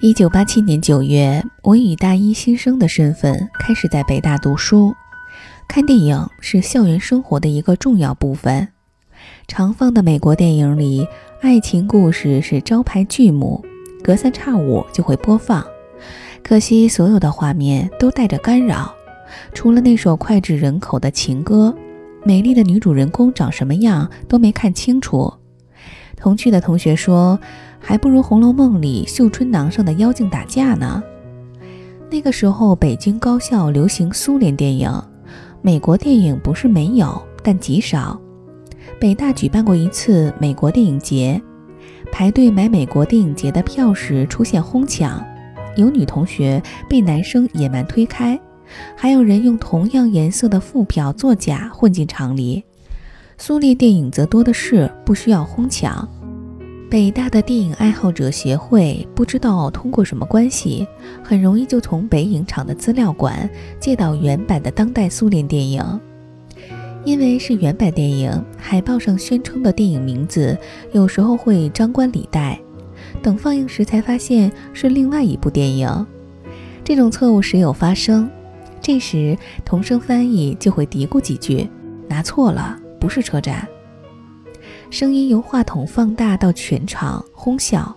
一九八七年九月，我以大一新生的身份开始在北大读书。看电影是校园生活的一个重要部分。常放的美国电影里，爱情故事是招牌剧目，隔三差五就会播放。可惜所有的画面都带着干扰，除了那首脍炙人口的情歌，美丽的女主人公长什么样都没看清楚。同去的同学说。还不如《红楼梦》里绣春囊上的妖精打架呢。那个时候，北京高校流行苏联电影，美国电影不是没有，但极少。北大举办过一次美国电影节，排队买美国电影节的票时出现哄抢，有女同学被男生野蛮推开，还有人用同样颜色的副票作假混进场里。苏联电影则多的是，不需要哄抢。北大的电影爱好者协会不知道通过什么关系，很容易就从北影厂的资料馆借到原版的当代苏联电影。因为是原版电影，海报上宣称的电影名字有时候会张冠李戴，等放映时才发现是另外一部电影。这种错误时有发生，这时同声翻译就会嘀咕几句：“拿错了，不是车站。”声音由话筒放大到全场哄笑，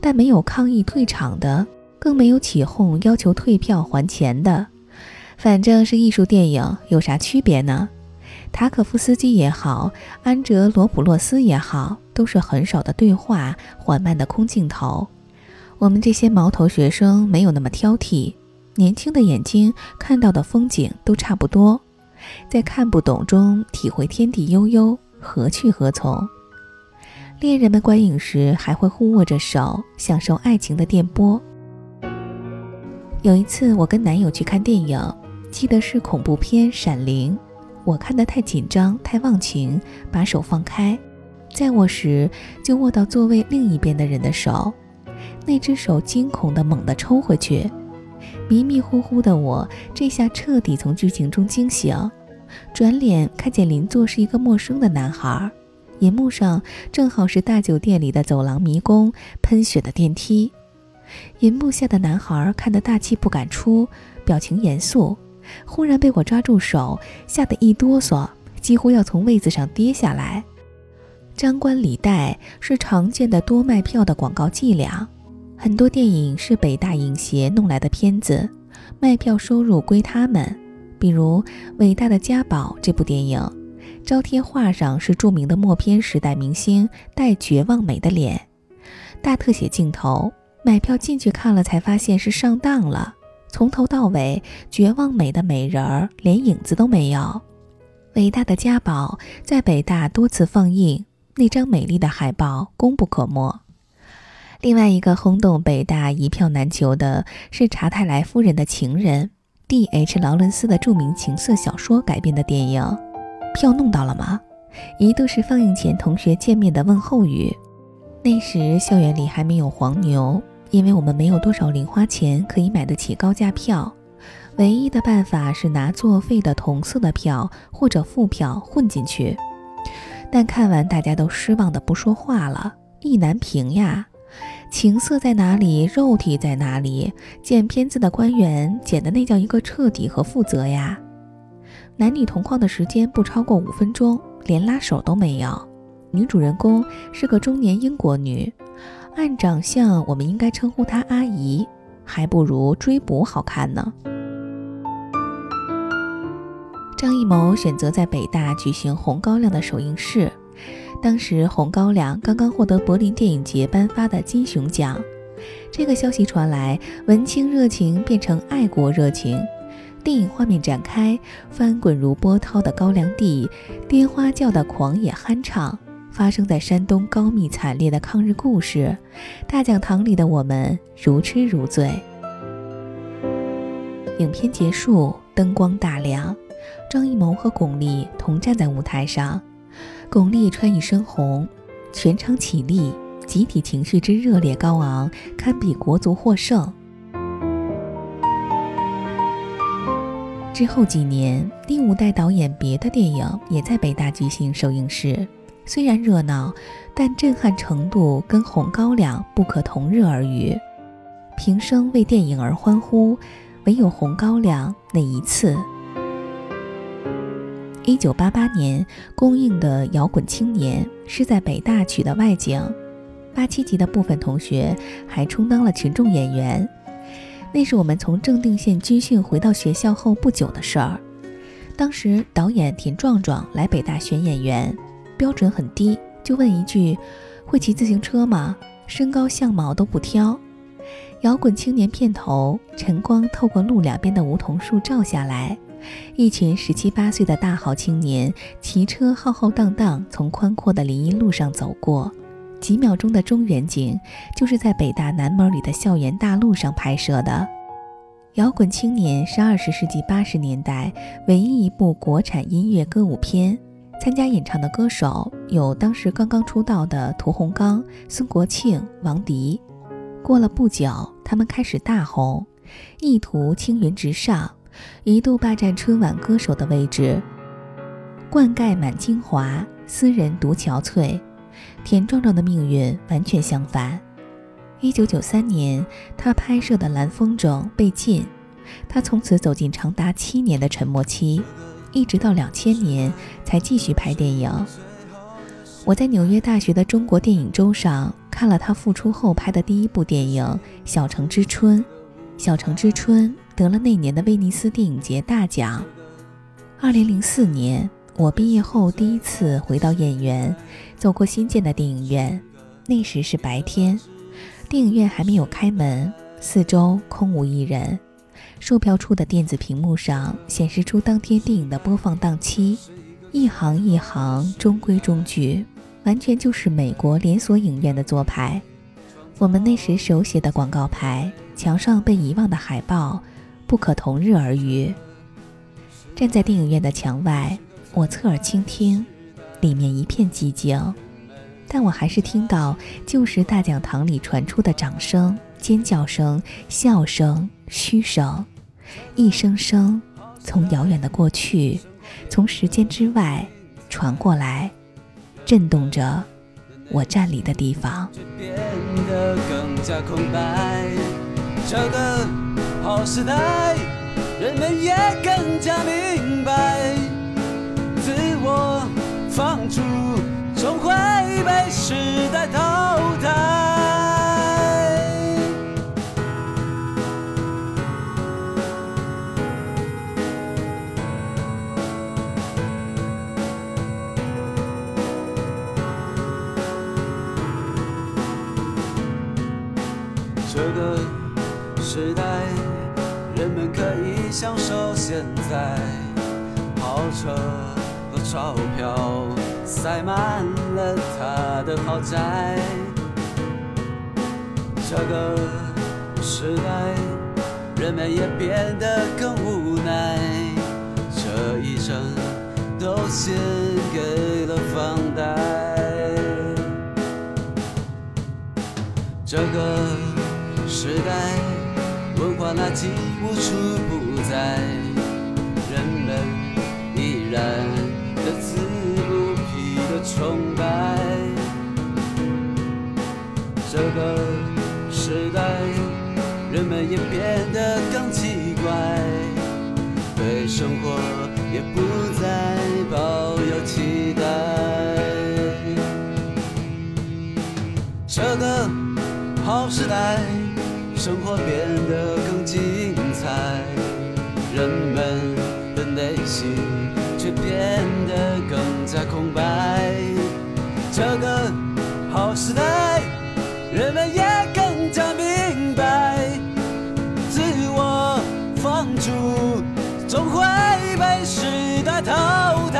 但没有抗议退场的，更没有起哄要求退票还钱的。反正是艺术电影，有啥区别呢？塔可夫斯基也好，安哲罗普洛斯也好，都是很少的对话，缓慢的空镜头。我们这些毛头学生没有那么挑剔，年轻的眼睛看到的风景都差不多，在看不懂中体会天地悠悠。何去何从？恋人们观影时还会互握着手，享受爱情的电波。有一次，我跟男友去看电影，记得是恐怖片《闪灵》。我看得太紧张，太忘情，把手放开，在握时就握到座位另一边的人的手，那只手惊恐地猛地抽回去。迷迷糊糊的我，这下彻底从剧情中惊醒。转脸看见邻座是一个陌生的男孩，银幕上正好是大酒店里的走廊迷宫、喷血的电梯。银幕下的男孩看得大气不敢出，表情严肃。忽然被我抓住手，吓得一哆嗦，几乎要从位子上跌下来。张冠李戴是常见的多卖票的广告伎俩，很多电影是北大影协弄来的片子，卖票收入归他们。比如《伟大的家宝》这部电影，招贴画上是著名的默片时代明星带绝望美的脸，大特写镜头，买票进去看了才发现是上当了，从头到尾绝望美的美人儿连影子都没有。《伟大的家宝》在北大多次放映，那张美丽的海报功不可没。另外一个轰动北大一票难求的是查泰莱夫人的情人。D.H. 劳伦斯的著名情色小说改编的电影，票弄到了吗？一度是放映前同学见面的问候语。那时校园里还没有黄牛，因为我们没有多少零花钱可以买得起高价票，唯一的办法是拿作废的同色的票或者副票混进去。但看完大家都失望的不说话了，意难平呀。情色在哪里？肉体在哪里？剪片子的官员剪的那叫一个彻底和负责呀！男女同框的时间不超过五分钟，连拉手都没有。女主人公是个中年英国女，按长相我们应该称呼她阿姨，还不如追捕好看呢。张艺谋选择在北大举行《红高粱》的首映式。当时《红高粱》刚刚获得柏林电影节颁发的金熊奖，这个消息传来，文青热情变成爱国热情。电影画面展开，翻滚如波涛的高粱地，颠花叫的狂野酣畅，发生在山东高密惨烈的抗日故事。大讲堂里的我们如痴如醉。影片结束，灯光大亮，张艺谋和巩俐同站在舞台上。巩俐穿一身红，全场起立，集体情绪之热烈高昂，堪比国足获胜。之后几年，第五代导演别的电影也在北大举行首映式，虽然热闹，但震撼程度跟《红高粱》不可同日而语。平生为电影而欢呼，唯有《红高粱》那一次。一九八八年公映的《摇滚青年》是在北大取的外景，八七级的部分同学还充当了群众演员。那是我们从正定县军训回到学校后不久的事儿。当时导演田壮壮来北大选演员，标准很低，就问一句：“会骑自行车吗？身高相貌都不挑。”摇滚青年片头，晨光透过路两边的梧桐树照下来，一群十七八岁的大好青年骑车浩浩荡荡从宽阔的林荫路上走过，几秒钟的中远景，就是在北大南门里的校园大路上拍摄的。摇滚青年是二十世纪八十年代唯一一部国产音乐歌舞片，参加演唱的歌手有当时刚刚出道的屠洪刚、孙国庆、王迪。过了不久，他们开始大红，意图青云直上，一度霸占春晚歌手的位置。灌溉满京华，斯人独憔悴。田壮壮的命运完全相反。一九九三年，他拍摄的《蓝风筝》被禁，他从此走进长达七年的沉默期，一直到两千年才继续拍电影。我在纽约大学的中国电影周上看了他复出后拍的第一部电影《小城之春》，《小城之春》得了那年的威尼斯电影节大奖。二零零四年，我毕业后第一次回到演员，走过新建的电影院，那时是白天。电影院还没有开门，四周空无一人。售票处的电子屏幕上显示出当天电影的播放档期，一行一行，中规中矩，完全就是美国连锁影院的做派。我们那时手写的广告牌，墙上被遗忘的海报，不可同日而语。站在电影院的墙外，我侧耳倾听，里面一片寂静。但我还是听到旧时大讲堂里传出的掌声、尖叫声、笑声、嘘声，一声声从遥远的过去，从时间之外传过来，震动着我站立的地方。这个好时代，人们也更加明白，自我放逐。总会被时代淘汰。这个时代，人们可以享受现在豪车和钞票。塞满了他的豪宅。这个时代，人们也变得更无奈，这一生都献给了房贷。这个时代，文化垃圾无处不在，人们依然的自。崇拜这个时代，人们也变得更奇怪，对生活也不再抱有期待。这个好时代，生活变也更加明白，自我放逐总会被时代淘汰。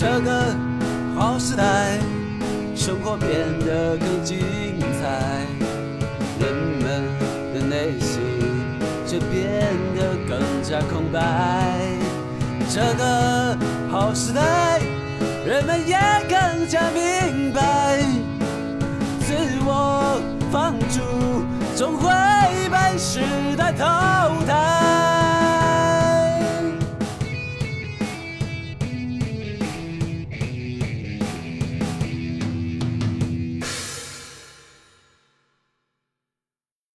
这个好时代，生活变得更精彩，人们的内心却变得更加空白。这个好时代，人们也更加明白，自我放逐终会被时代淘汰。